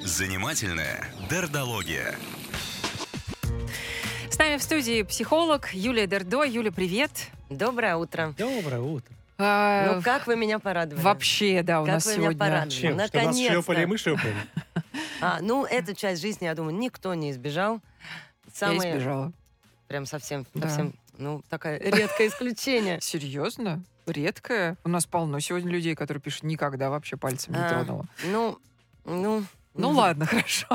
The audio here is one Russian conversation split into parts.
Занимательная дердология. С нами в студии психолог Юлия Дердо. Юля, привет. Доброе утро. Доброе утро. А, Ну, как вы меня порадовали? Вообще, да, у Как нас вы меня сегодня... порадовали. Чем? Что нас Наконец-то. шлепали, и мы шлепаем. А, ну, эту часть жизни, я думаю, никто не избежал. Я Самое, избежала. прям совсем, Да. совсем, ну, такое редкое исключение. Серьезно? Редкое? У нас полно сегодня людей, которые пишут, никогда вообще пальцем не А, тронула. Ну, ну... Ну мгм. ладно, хорошо.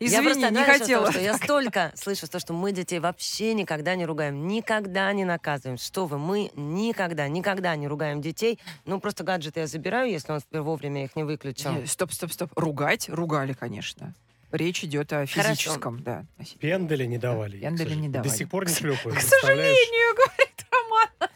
Я Извини, просто не хотела. То, что я столько слышу, то, что мы детей вообще никогда не ругаем, никогда не наказываем. Что вы, мы никогда, никогда не ругаем детей. Ну, просто гаджеты я забираю, если он вовремя их не выключил. Стоп, стоп, стоп. Ругать? Ругали, конечно. Речь идет о Хорошо. физическом, да. Пенделя не давали. Пенделя не давали. До сих пор не шлепают. К сожалению, говорит Роман.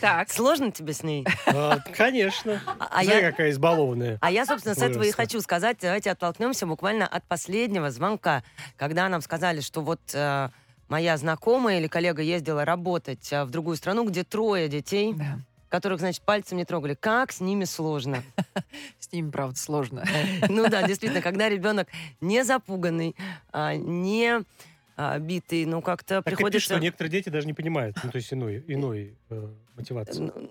Так. Сложно тебе с ней? А, Конечно. А- а Знаешь, я- какая избалованная. А я, собственно, с этого и хочу сказать. Давайте оттолкнемся буквально от последнего звонка, когда нам сказали, что вот э, моя знакомая или коллега ездила работать э, в другую страну, где трое детей, Да. Которых, значит, пальцем не трогали. Как с ними сложно. С ними, правда, сложно. Ну да, действительно, когда ребенок не запуганный, а, не а, битый, ну как-то приходится... что некоторые дети даже не понимают, ну, то есть иной, иной э, мотивации. Ну,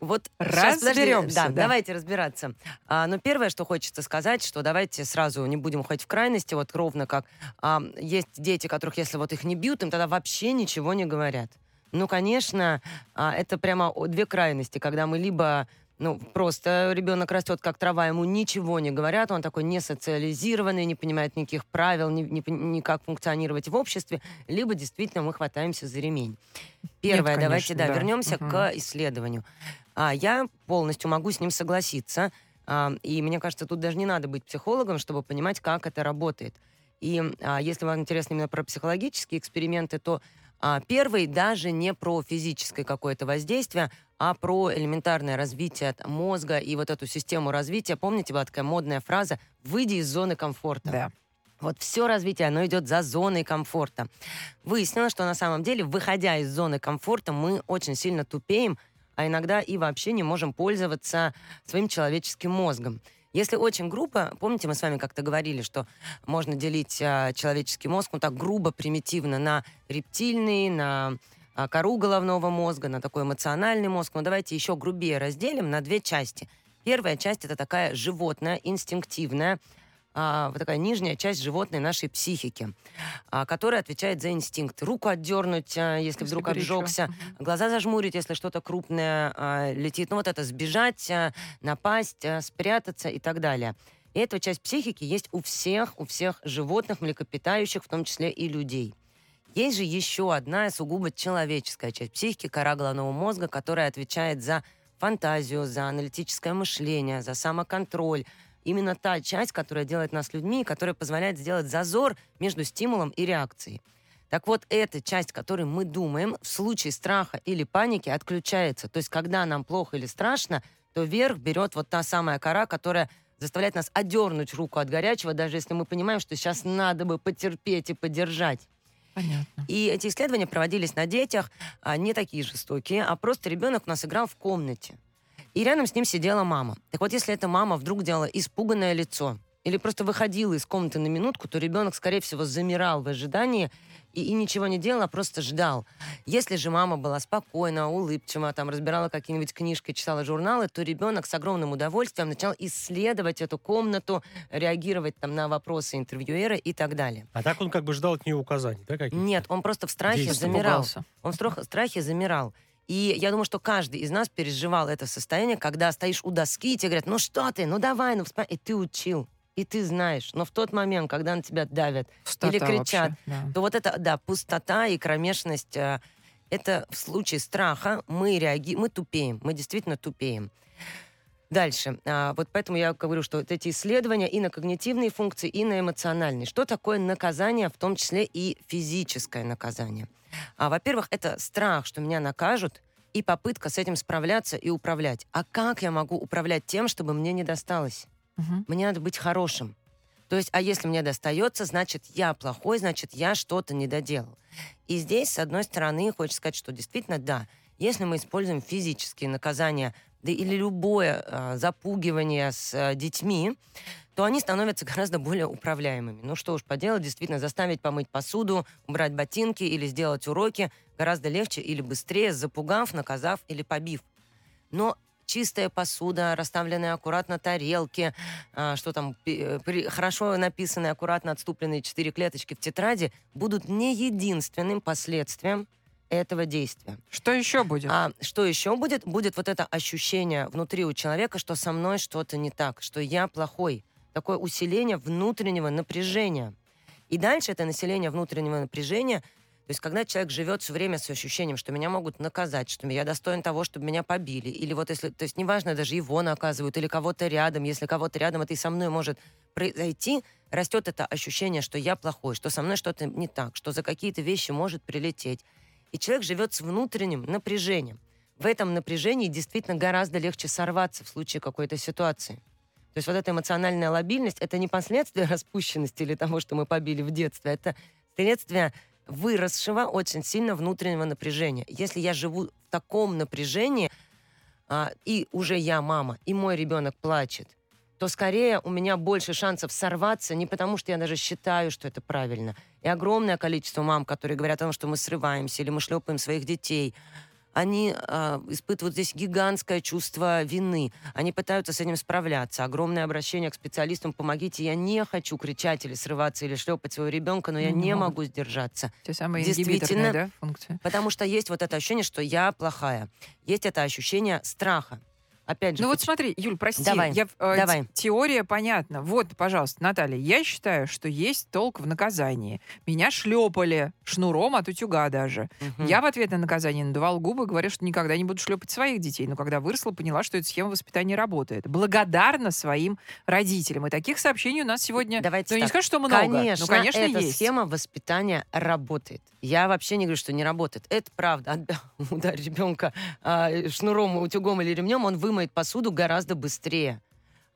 Вот Разберемся, Да, да. давайте разбираться. А, но первое, что хочется сказать, что давайте сразу не будем уходить в крайности, вот ровно как а, есть дети, которых, если вот их не бьют, им тогда вообще ничего не говорят. Ну, конечно, а, это прямо две крайности, когда мы либо ну, просто ребенок растет как трава, ему ничего не говорят, он такой не социализированный, не понимает никаких правил, ни, ни, ни как функционировать в обществе, либо действительно мы хватаемся за ремень. Первое, давайте, конечно, да, да. вернемся Мгм. к исследованию. А, я полностью могу с ним согласиться. А, и мне кажется, тут даже не надо быть психологом, чтобы понимать, как это работает. И а, если вам интересно именно про психологические эксперименты, то первый даже не про физическое какое-то воздействие, а про элементарное развитие мозга и вот эту систему развития. Помните, была такая модная фраза «выйди из зоны комфорта». Да. Вот все развитие, оно идет за зоной комфорта. Выяснилось, что на самом деле, выходя из зоны комфорта, мы очень сильно тупеем, а иногда и вообще не можем пользоваться своим человеческим мозгом. Если очень грубо, помните, мы с вами как-то говорили, что можно делить а, человеческий мозг, ну так грубо, примитивно, на рептильный, на а, кору головного мозга, на такой эмоциональный мозг. Но давайте еще грубее разделим на две части. Первая часть это такая животная, инстинктивная, а, вот такая нижняя часть животной нашей психики, а, которая отвечает за инстинкт. Руку отдернуть, а, если, Если вдруг горячо. обжегся, глаза зажмурить, если что-то крупное а, летит. Ну вот это сбежать, а, напасть, а, спрятаться и так далее. И эта часть психики есть у всех, у всех животных, млекопитающих, в том числе и людей. Есть же еще одна сугубо человеческая часть психики, кора головного мозга, которая отвечает за фантазию, за аналитическое мышление, за самоконтроль. Именно та часть, которая делает нас людьми, которая позволяет сделать зазор между стимулом и реакцией. Так вот, эта часть, которой мы думаем, в случае страха или паники отключается. То есть, когда нам плохо или страшно, то вверх берет вот та самая кора, которая заставляет нас одернуть руку от горячего, даже если мы понимаем, что сейчас надо бы потерпеть и поддержать. Понятно. И эти исследования проводились на детях, а, не такие жестокие, а просто ребенок у нас играл в комнате. И рядом с ним сидела мама. Так вот, если эта мама вдруг делала испуганное лицо или просто выходила из комнаты на минутку, то ребенок, скорее всего, замирал в ожидании и, и ничего не делал, а просто ждал. Если же мама была спокойна, улыбчива, там разбирала какие-нибудь книжки, читала журналы, то ребенок с огромным удовольствием начал исследовать эту комнату, реагировать там на вопросы интервьюера и так далее. А так он как бы ждал от нее указаний, да, каких Нет, он просто в страхе Действовал. замирал. Испугался. Он в страх- страхе замирал. И я думаю, что каждый из нас переживал это состояние, когда стоишь у доски, и тебе говорят, ну что ты, ну давай, ну вспомни. И ты учил, и ты знаешь. Но в тот момент, когда на тебя давят, Пустота Или кричат. вообще, да. то вот это, да, пустота и кромешность, э, это в случае страха мы реаги... мы тупеем, мы действительно тупеем. Дальше. А, вот поэтому я говорю, что вот эти исследования и на когнитивные функции, и на эмоциональные. Что такое наказание, в том числе и физическое наказание? А, во-первых, это страх, что меня накажут, и попытка с этим справляться и управлять. А как я могу управлять тем, чтобы мне не досталось? Мгм. Мне надо быть хорошим. То есть, а если мне достается, значит, я плохой, значит, я что-то не доделал. И здесь, с одной стороны, хочется сказать, что действительно, да, если мы используем физические наказания да или любое а, запугивание с а, детьми, то они становятся гораздо более управляемыми. Ну что уж поделать, действительно, заставить помыть посуду, убрать ботинки или сделать уроки гораздо легче или быстрее, запугав, наказав или побив. Но чистая посуда, расставленные аккуратно тарелки, а, что там, при- хорошо написанные, аккуратно отступленные четыре клеточки в тетради будут не единственным последствием этого действия. Что еще будет? А что еще будет? Будет вот это ощущение внутри у человека, что со мной что-то не так, что я плохой. Такое усиление внутреннего напряжения. И дальше это население внутреннего напряжения, то есть когда человек живет все время с ощущением, что меня могут наказать, что я достоин того, чтобы меня побили, или вот если, то есть неважно, даже его наказывают, или кого-то рядом, если кого-то рядом, это и со мной может произойти, растет это ощущение, что я плохой, что со мной что-то не так, что за какие-то вещи может прилететь. И человек живет с внутренним напряжением. В этом напряжении действительно гораздо легче сорваться в случае какой-то ситуации. То есть вот эта эмоциональная лобильность — это не последствия распущенности или того, что мы побили в детстве, это следствие выросшего очень сильно внутреннего напряжения. Если я живу в таком напряжении, а, и уже я мама, и мой ребенок плачет, то скорее у меня больше шансов сорваться, не потому что я даже считаю, что это правильно. И огромное количество мам, которые говорят о том, что мы срываемся или мы шлепаем своих детей, они э, испытывают здесь гигантское чувство вины. Они пытаются с этим справляться. Огромное обращение к специалистам. Помогите, я не хочу кричать или срываться, или шлепать своего ребенка, но я Не не могу сдержаться. Те самые действительно- да, функции? Потому что есть вот это ощущение, что я плохая. Есть это ощущение страха. Опять же, Ну вот смотри, Юль, прости, Давай, я, э, давай. те- теория понятна. Вот, пожалуйста, Наталья, я считаю, что есть толк в наказании. Меня шлепали шнуром от утюга даже. Мгм. Я в ответ на наказание надувал губы, говорю, что никогда не буду шлепать своих детей. Но когда выросла, поняла, что эта схема воспитания работает. Благодарна своим родителям. И таких сообщений у нас сегодня... Давайте ну, не так. скажу, что много. Конечно, ну, конечно, эта есть. схема воспитания работает. Я вообще не говорю, что не работает. Это правда. Ударь ребенка а, шнуром, утюгом или ремнем, он вымоет посуду гораздо быстрее.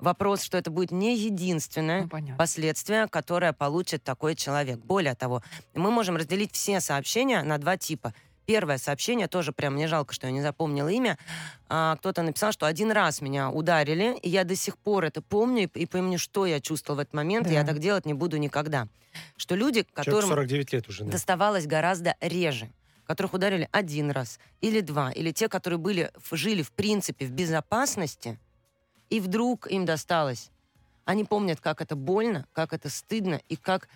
Вопрос, что это будет не единственное Ну, понятно. последствие, которое получит такой человек. Более того, мы можем разделить все сообщения на два типа. Первое сообщение, тоже прям мне жалко, что я не запомнила имя. А, кто-то написал, что один раз меня ударили, и я до сих пор это помню и, и помню, что я чувствовала в этот момент, и я Да. так делать не буду никогда. Что люди, Человек которым 49 лет уже. да. доставалось гораздо реже, которых ударили один раз или два, или те, которые были, жили в принципе в безопасности, и вдруг им досталось. Они помнят, как это больно, как это стыдно, и как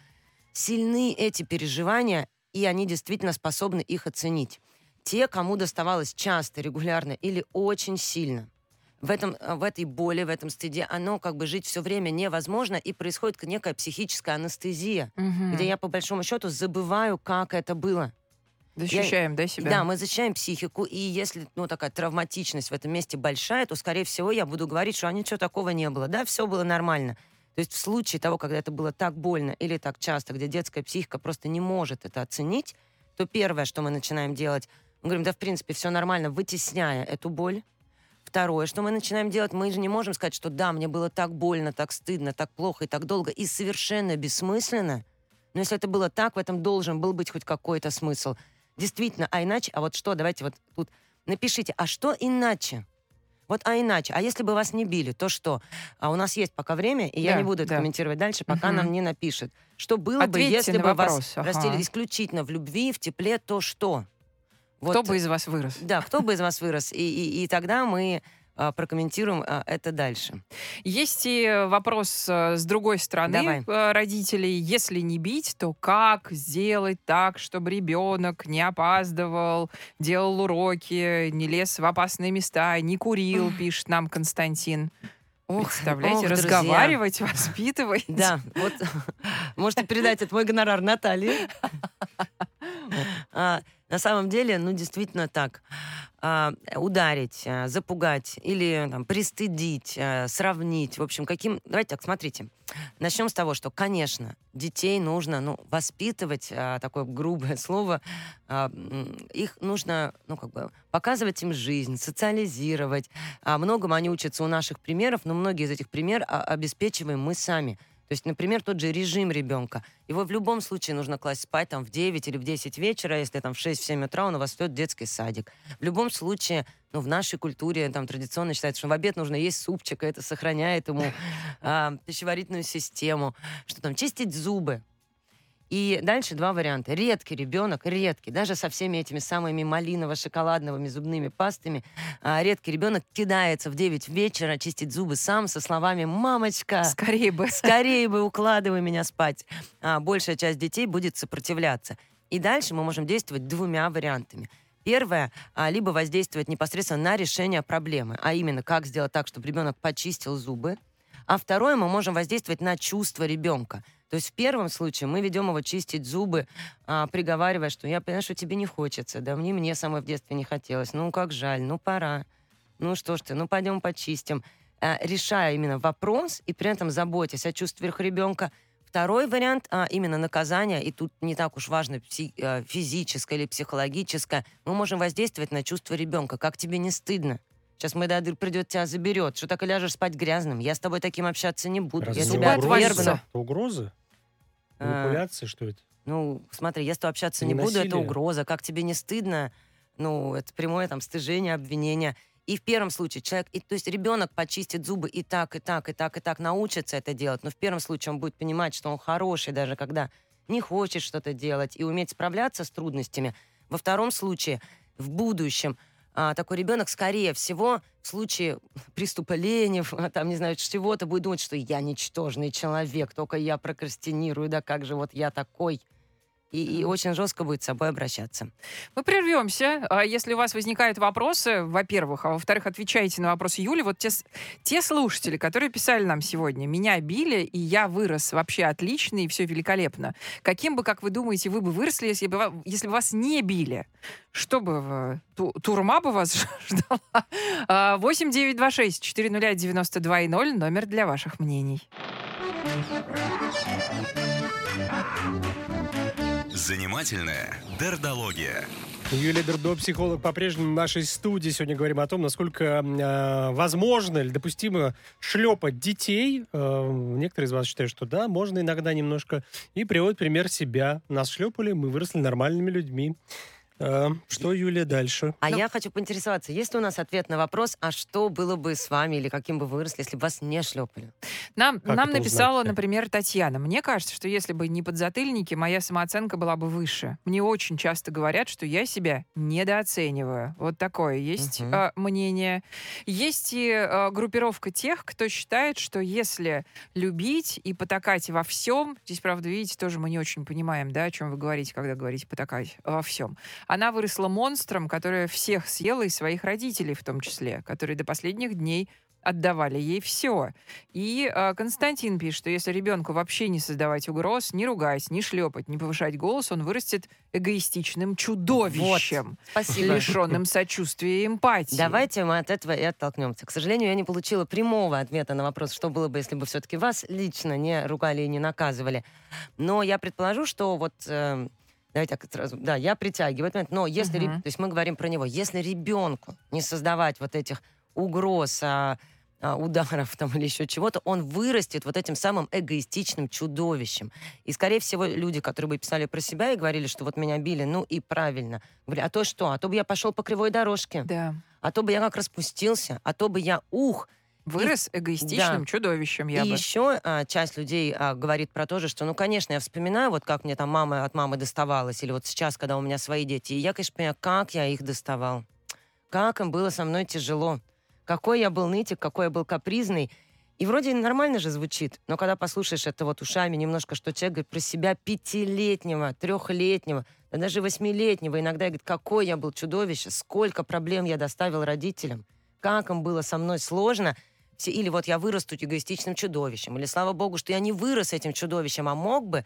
сильны эти переживания, и они действительно способны их оценить. Те, кому доставалось часто, регулярно или очень сильно, в, этом, э, в этой боли, в этом стыде, оно как бы жить все время невозможно, и происходит некая психическая анестезия, Мгм. где я по большому счету забываю, как это было. Защищаем, да, себя? Да, мы защищаем психику, и если ну, такая травматичность в этом месте большая, то, скорее всего, я буду говорить, что а ничего такого не было. Да, все было нормально. То есть в случае того, когда это было так больно или так часто, где детская психика просто не может это оценить, то первое, что мы начинаем делать, мы говорим, да, в принципе, все нормально, вытесняя эту боль. Второе, что мы начинаем делать, мы же не можем сказать, что да, мне было так больно, так стыдно, так плохо и так долго, и совершенно бессмысленно. Но если это было так, в этом должен был быть хоть какой-то смысл. Действительно, а иначе, а вот что, давайте вот тут напишите, а что иначе? Вот, а иначе, а если бы вас не били, то что? А у нас есть пока время, и я Да, не буду это да. комментировать дальше, пока Мгм. нам не напишет. Что было Ответьте бы, если бы вопрос, вас ага. растили исключительно в любви, в тепле, то что? Кто Вот, бы из вас вырос? Да, кто бы из вас вырос? И, и, и тогда мы прокомментируем а, это дальше. Есть и вопрос э, с другой стороны Давай. э, родителей. Если не бить, то как сделать так, чтобы ребенок не опаздывал, делал уроки, не лез в опасные места, не курил, пишет нам Константин. Ох, Представляете, ох, друзья. разговаривать, воспитывать. Да, вот можете передать это мой гонорар Наталье. На самом деле, ну, действительно так. А, Ударить, а, запугать или там, пристыдить, а, сравнить. В общем, каким... Давайте так, смотрите. Начнем с того, что, конечно, детей нужно ну, воспитывать, такое грубое слово, их нужно, ну, как бы, показывать им жизнь, социализировать. А, Многому они учатся у наших примеров, но многие из этих примеров обеспечиваем мы сами. То есть, например, тот же режим ребенка. Его в любом случае нужно класть спать там в 9 или в 10 вечера, если там в 6-7 утра он у вас в детский садик. В любом случае, ну, в нашей культуре там традиционно считается, что в обед нужно есть супчик, и это сохраняет ему а, пищеварительную систему. Что там, чистить зубы. И дальше два варианта. Редкий ребенок, редкий, даже со всеми этими самыми малиново-шоколадновыми зубными пастами, а, редкий ребенок кидается в 9 вечера чистить зубы сам со словами «Мамочка, Скорее бы. скорее бы укладывай меня спать». А, большая часть детей будет сопротивляться. И дальше мы можем действовать двумя вариантами. Первое, а, либо воздействовать непосредственно на решение проблемы, а именно, как сделать так, чтобы ребенок почистил зубы. А второе, мы можем воздействовать на чувство ребенка. То есть в первом случае мы ведем его чистить зубы, а, приговаривая, что я понимаю, что тебе не хочется, да мне мне самой в детстве не хотелось, ну как жаль, ну пора, ну что ж ты, ну пойдем почистим. А, решая именно вопрос и при этом заботясь о чувствах ребенка. Второй вариант а, именно наказания, и тут не так уж важно а, физическое или психологическое, мы можем воздействовать на чувство ребенка. Как тебе не стыдно? Сейчас Майдадыр придет, тебя заберет. Что так и ляжешь спать грязным? Я с тобой таким общаться не буду. Разве я тебя отвергну. Это угрозы? А, Манипуляции, что это? Ну, смотри, я с тобой общаться Не не, буду, это угроза. Как тебе не стыдно? Ну, это прямое там стыжение, обвинение. И в первом случае человек, и, то есть ребенок почистит зубы и так, и так, и так, и так научится это делать. Но в первом случае он будет понимать, что он хороший, даже когда не хочет что-то делать, и уметь справляться с трудностями. Во втором случае, в будущем, а, такой ребенок, скорее всего, в случае приступа лени, а, там, не знаю, чего-то, будет думать, что я ничтожный человек, только я прокрастинирую, да как же вот я такой. И, и очень жестко будет с собой обращаться. Мы прервемся. А Если у вас возникают вопросы, во-первых, а во-вторых, отвечайте на вопросы Юли. Вот те, те слушатели, которые писали нам сегодня, меня били, и я вырос вообще отлично, и все великолепно. Каким бы, как вы думаете, вы бы выросли, если бы, если бы вас не били? Что бы, вы- ту- турма бы вас ждала? А, 8926 401 92 0 номер для ваших мнений. Занимательная дердология. Юлия Дердо, психолог, по-прежнему в нашей студии. Сегодня говорим о том, насколько э, возможно или допустимо шлепать детей. Э, некоторые из вас считают, что да, можно иногда немножко. И приводят пример себя. Нас шлепали, мы выросли нормальными людьми. Э, что, Юлия, дальше? А Ну- я хочу поинтересоваться, есть ли у нас ответ на вопрос, а что было бы с вами или каким бы вы выросли, если бы вас не шлепали? Нам, Как нам написала, узнать-то? например, Татьяна. Мне кажется, что если бы не подзатыльники, моя самооценка была бы выше. Мне очень часто говорят, что я себя недооцениваю. Вот такое есть Мгм. а, мнение. Есть и а, группировка тех, кто считает, что если любить и потакать во всем, здесь, правда, видите, тоже мы не очень понимаем, да, о чем вы говорите, когда говорите потакать во всем. Она выросла монстром, который всех съела и своих родителей в том числе, которые до последних дней отдавали ей все. И э, Константин пишет, что если ребенку вообще не создавать угроз, не ругать, не шлепать, не повышать голос, он вырастет эгоистичным чудовищем, Спасибо. лишенным сочувствия и эмпатии. Давайте мы от этого и оттолкнемся. К сожалению, я не получила прямого ответа на вопрос, что было бы, если бы все-таки вас лично не ругали и не наказывали. Но я предположу, что вот... э, Давайте так сразу. Да, я притягиваю этот момент. Но если... Реб- То есть мы говорим про него. Если ребенку не создавать вот этих угроз, а, а, ударов там или еще чего-то, он вырастет вот этим самым эгоистичным чудовищем. И, скорее всего, люди, которые бы писали про себя и говорили, что вот меня били, ну и правильно. Говорили, а то что? А то бы я пошел по кривой дорожке. Да. А то бы я как распустился, а то бы я ух. Вырос эгоистичным Да. чудовищем, я и бы. еще а, часть людей а, говорит про то же, что, ну, конечно, я вспоминаю, вот как мне там мама от мамы доставалась, или вот сейчас, когда у меня свои дети, и я, конечно, понимаю, как я их доставал. Как им было со мной тяжело. Какой я был нытик, какой я был капризный. И вроде нормально же звучит, но когда послушаешь это вот ушами немножко, что человек говорит про себя пятилетнего, трехлетнего, да даже восьмилетнего, иногда говорит, какой я был чудовище, сколько проблем я доставил родителям, как им было со мной сложно, или вот я вырасту эгоистичным чудовищем, или слава богу, что я не вырос этим чудовищем, а мог бы,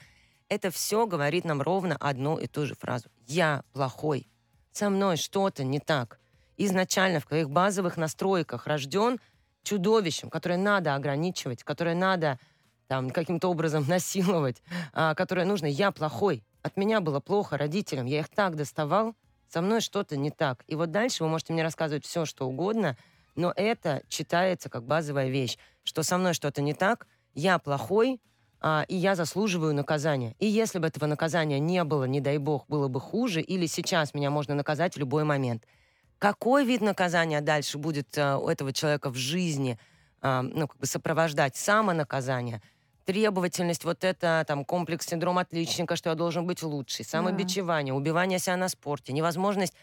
это все говорит нам ровно одну и ту же фразу. Я плохой. Со мной что-то не так. Изначально в твоих базовых настройках рожден чудовищем, которое надо ограничивать, которое надо там каким-то образом насиловать, а, которое нужно «я плохой». От меня было плохо родителям, я их так доставал, со мной что-то не так. И вот дальше вы можете мне рассказывать все, что угодно, но это читается как базовая вещь, что со мной что-то не так, я плохой, а, и я заслуживаю наказания. И если бы этого наказания не было, не дай бог, было бы хуже, или сейчас меня можно наказать в любой момент. Какой вид наказания дальше будет а, у этого человека в жизни, а, ну, как бы сопровождать самонаказание, требовательность, вот это там комплекс синдром отличника, что я должен быть лучший, самобичевание, убивание себя на спорте, невозможность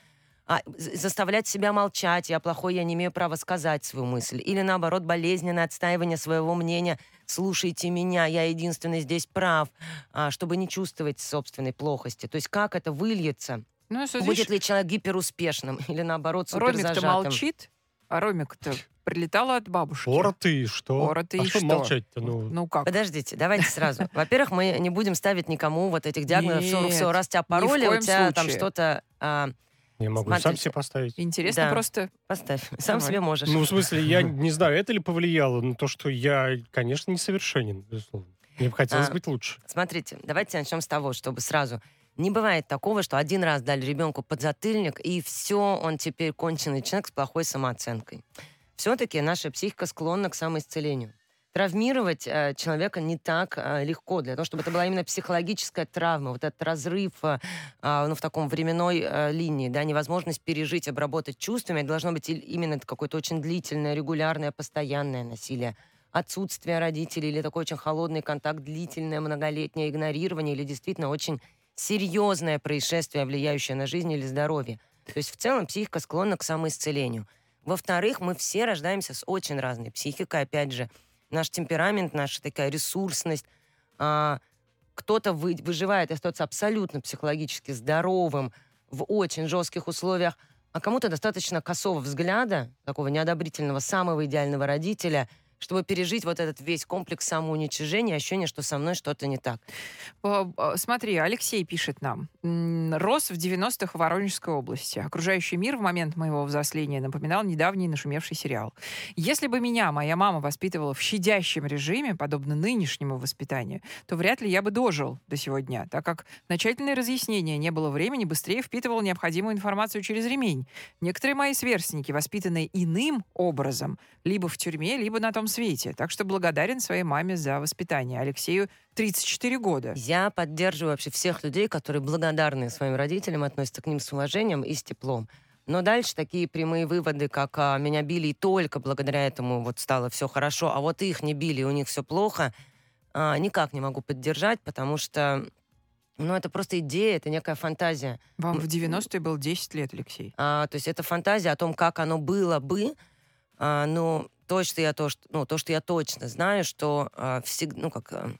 а, заставлять себя молчать, я плохой, я не имею права сказать свою мысль. Или наоборот, болезненное отстаивание своего мнения, слушайте меня, я единственный здесь прав, а, чтобы не чувствовать собственной плохости. То есть как это выльется? Ну, что, Будет ли человек гиперуспешным или наоборот Ромик-то суперзажатым? молчит, а Ромик-то прилетала от бабушки. Ора ты, что? Ора ты а и что что? молчать-то? Ну, Ну как? Подождите, давайте сразу. Во-первых, мы не будем ставить никому вот этих диагнозов. Все, все, раз тебя пароли, у тебя там что-то... я могу сам смотрите. себе поставить. Интересно Да. просто. поставь, сам Давай. себе можешь. Ну, в смысле, я не знаю, это ли повлияло на то, что я, конечно, несовершенен, безусловно. Мне бы хотелось А, быть лучше. Смотрите, давайте начнем с того, чтобы сразу... Не бывает такого, что один раз дали ребенку подзатыльник, и все, он теперь конченый человек с плохой самооценкой. Все-таки наша психика склонна к самоисцелению. Травмировать э, человека не так э, легко. Для того, чтобы это была именно психологическая травма, вот этот разрыв э, а, ну, в таком временной линии, да, невозможность пережить, обработать чувствами, это должно быть именно какое-то очень длительное, регулярное, постоянное насилие отсутствие родителей или такой очень холодный контакт, длительное многолетнее игнорирование или действительно очень серьезное происшествие, влияющее на жизнь или здоровье. То есть в целом психика склонна к самоисцелению. Во-вторых, мы все рождаемся с очень разной психикой, опять же, наш темперамент, наша такая ресурсность. а, кто-то вы- выживает и остается абсолютно психологически здоровым в очень жестких условиях, а кому-то достаточно косого взгляда, такого неодобрительного, самого идеального родителя, чтобы пережить вот этот весь комплекс самоуничижения, ощущение, что со мной что-то не так. А, Смотри, Алексей пишет нам. Рос в 90-х в Воронежской области. Окружающий мир в момент моего взросления напоминал недавний нашумевший сериал. Если бы меня моя мама воспитывала в щадящем режиме, подобно нынешнему воспитанию, то вряд ли я бы дожил до сего дня, так как начательное разъяснение не было времени, быстрее впитывал необходимую информацию через ремень. Некоторые мои сверстники, воспитанные иным образом, либо в тюрьме, либо на том свете. Так что благодарен своей маме за воспитание. Алексею 34 года. Я поддерживаю вообще всех людей, которые благодарны своим родителям, относятся к ним с уважением и с теплом. Но дальше такие прямые выводы, как а, меня били и только благодаря этому вот стало все хорошо, а вот их не били, у них все плохо, а, никак не могу поддержать, потому что ну, это просто идея, это некая фантазия. Вам в 90-е было 10 лет, Алексей. А, то есть это фантазия о том, как оно было бы, а, но то, что я то, что, ну, то, что я точно знаю, что всегда, ну как, а,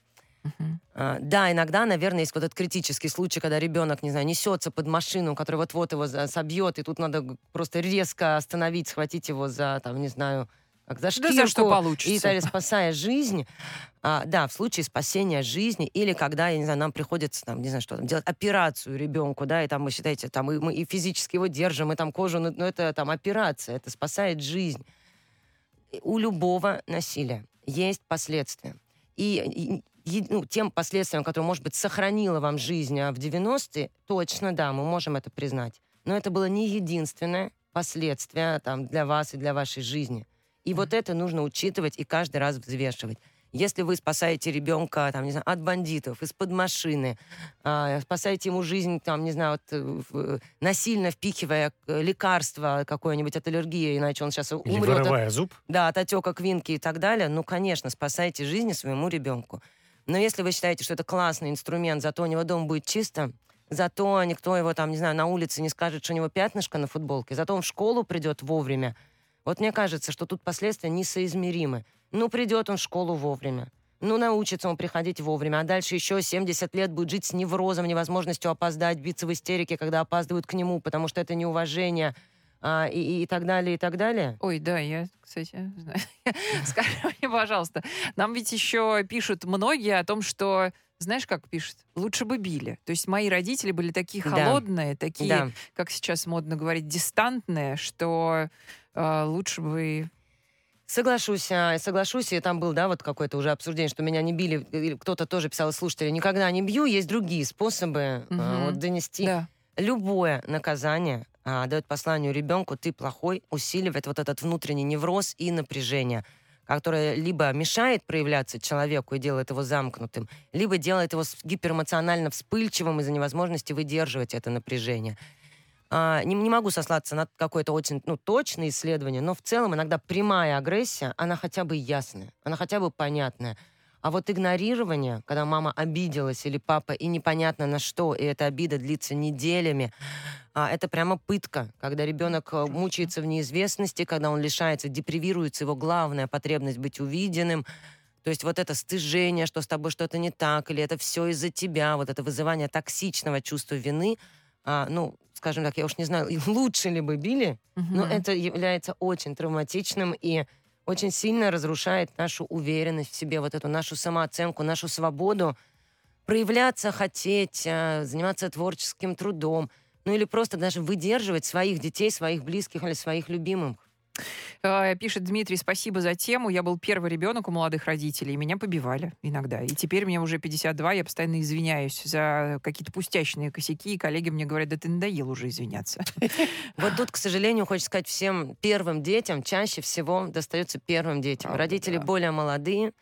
Мгм. а, да, иногда, наверное, есть вот этот критический случай, когда ребенок, не знаю, несется под машину, которая вот-вот его собьет, и тут надо просто резко остановить, схватить его за, там, не знаю, как за Да шкирку. за что И получится. далее, спасая жизнь, а, да, в случае спасения жизни, или когда, я не знаю, нам приходится, там, не знаю, что там, делать операцию ребенку, да, и там, вы считаете, там, и мы и физически его держим, и там кожу, ну, ну, это там операция, это спасает жизнь. У любого насилия есть последствия. И, и- ну, тем последствиям, которые, может быть, сохранило вам жизнь а в 90-е, точно, да, мы можем это признать. Но это было не единственное последствие там, для вас и для вашей жизни. И вот это нужно учитывать и каждый раз взвешивать. Если вы спасаете ребенка, там, не знаю, от бандитов, из-под машины, а, спасаете ему жизнь, там, не знаю, от, э, в- насильно впихивая э, лекарство какое-нибудь от аллергии, иначе он сейчас Или умрет от вырывая зуб. да, от отека квинки и так далее, ну, конечно, спасайте жизни своему ребенку. Но если вы считаете, что это классный инструмент, зато у него дом будет чисто, зато никто его там, не знаю, на улице не скажет, что у него пятнышко на футболке, зато он в школу придет вовремя, вот мне кажется, что тут последствия несоизмеримы. Ну, придет он в школу вовремя. Ну, научится он приходить вовремя, а дальше еще 70 лет будет жить с неврозом, невозможностью опоздать, биться в истерике, когда опаздывают к нему, потому что это неуважение, а, и, и- так далее, и так далее. Ой, да, я, кстати, знаю. Скажи мне, пожалуйста, нам ведь еще пишут многие о том, что, знаешь, как пишут? Лучше бы били. То есть мои родители были такие Да. холодные, такие, Да. как сейчас модно говорить, дистантные, что э, лучше бы... Соглашусь, а, соглашусь, и там был, да, вот какое-то уже обсуждение, что меня не били, или кто-то тоже писал из слушателей, никогда не бью, есть другие способы а, Мгм. вот донести. Да. Любое наказание а, дает посланию ребенку, ты плохой, усиливает вот этот внутренний невроз и напряжение. которая либо мешает проявляться человеку и делает его замкнутым, либо делает его гиперэмоционально вспыльчивым из-за невозможности выдерживать это напряжение. А, не, не могу сослаться на какое-то очень ну, точное исследование, но в целом иногда прямая агрессия, она хотя бы ясная, она хотя бы понятная. А вот игнорирование, когда мама обиделась или папа, и непонятно на что, и эта обида длится неделями, а, это прямо пытка, когда ребенок э, мучается в неизвестности, когда он лишается, депривируется его главная потребность быть увиденным. То есть вот это стыжение, что с тобой что-то не так, или это все из-за тебя, вот это вызывание токсичного чувства вины, а, ну, скажем так, я уж не знаю, лучше ли бы били, но Мгм. это является очень травматичным и очень сильно разрушает нашу уверенность в себе, вот эту нашу самооценку, нашу свободу проявляться, хотеть, э, заниматься творческим трудом, ну или просто даже выдерживать своих детей, своих близких или своих любимых. Э, Пишет Дмитрий, спасибо за тему. Я был первый ребенок у молодых родителей. Меня побивали иногда. И теперь мне уже 52, я постоянно извиняюсь за какие-то пустячные косяки. И коллеги мне говорят, да ты надоел уже извиняться. Вот тут, к сожалению, хочется сказать всем первым детям чаще всего достается первым детям. Родители более молодые,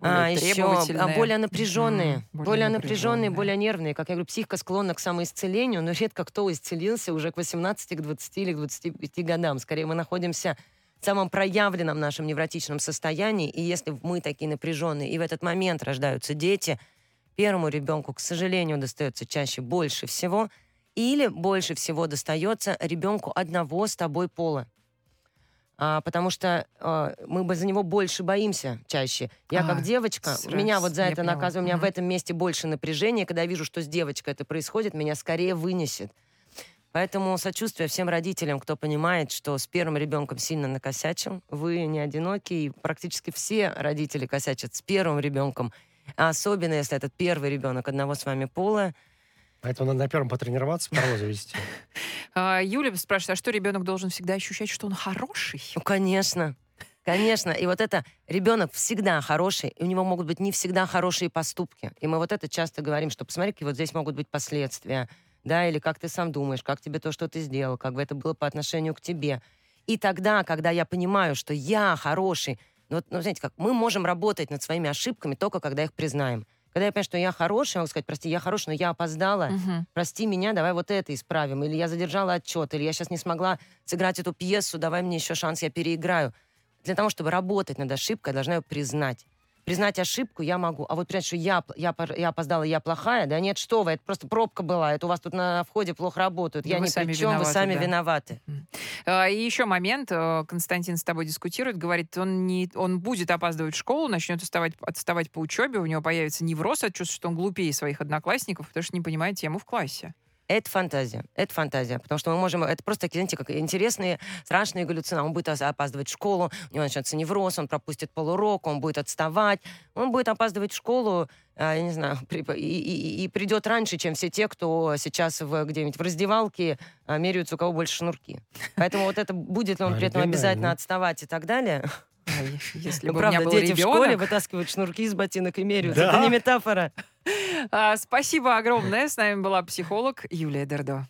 а, еще требовательные. более напряженные, более более, напряженные, напряженные. более нервные. Как я говорю, психика склонна к самоисцелению, но редко кто исцелился уже к 18, к 20 или к 25 годам. Скорее, мы находимся в самом проявленном нашем невротичном состоянии, и если мы такие напряженные, и в этот момент рождаются дети, первому ребенку, к сожалению, достается чаще больше всего, или больше всего достается ребенку одного с тобой пола. А, потому что а, мы бы за него больше боимся чаще. Я А, как девочка, сразу, меня вот за это наказывают, у меня в Мгм. этом месте больше напряжения. Когда я вижу, что с девочкой это происходит, меня скорее вынесет. Поэтому сочувствие всем родителям, кто понимает, что с первым ребенком сильно накосячил. Вы не одиноки, и практически все родители косячат с первым ребенком. А особенно, если этот первый ребенок одного с вами пола. Поэтому надо на первом потренироваться, второго завести. А, Юля спрашивает, а что ребенок должен всегда ощущать, что он хороший? Ну, конечно. Конечно. И вот это ребенок всегда хороший, и у него могут быть не всегда хорошие поступки. И мы вот это часто говорим, что посмотри, какие вот здесь могут быть последствия. Да, или как ты сам думаешь, как тебе то, что ты сделал, как бы это было по отношению к тебе. И тогда, когда я понимаю, что я хороший, ну, вот, ну, знаете, как мы можем работать над своими ошибками только когда их признаем. Когда я понимаю, что я хороший, могу сказать, прости, я хороший, но я опоздала, Мгм. прости меня, давай вот это исправим. Или я задержала отчет, или я сейчас не смогла сыграть эту пьесу, давай мне еще шанс, я переиграю. Для того, чтобы работать над ошибкой, я должна ее признать. Признать ошибку я могу, а вот признать, что я, я, я опоздала, я плохая, да нет, что вы, это просто пробка была, это у вас тут на входе плохо работают, Да я сами при чем, вы сами да. виноваты. А, И еще момент, э, Константин с тобой дискутирует, говорит, он, не, он будет опаздывать в школу, начнет отставать, отставать по учебе, у него появится невроз от чувства, что он глупее своих одноклассников, потому что не понимает тему в классе. Это фантазия. Это фантазия. Потому что мы можем... Это просто такие, знаете, как интересные, страшные галлюцинации. Он будет опаздывать в школу, у него начнется невроз, он пропустит полурок, он будет отставать. Он будет опаздывать в школу, а, я не знаю, и, и- и придет раньше, чем все те, кто сейчас в, где-нибудь в раздевалке а, меряются, у кого больше шнурки. Поэтому вот это будет ли он при этом обязательно отставать и так далее. Ой, Если Ну, бы у меня правда, был дети в школе ребенок. вытаскивают шнурки из ботинок и меряются. Да. Это не метафора. А, Спасибо огромное. С нами была психолог Юлия Дердо.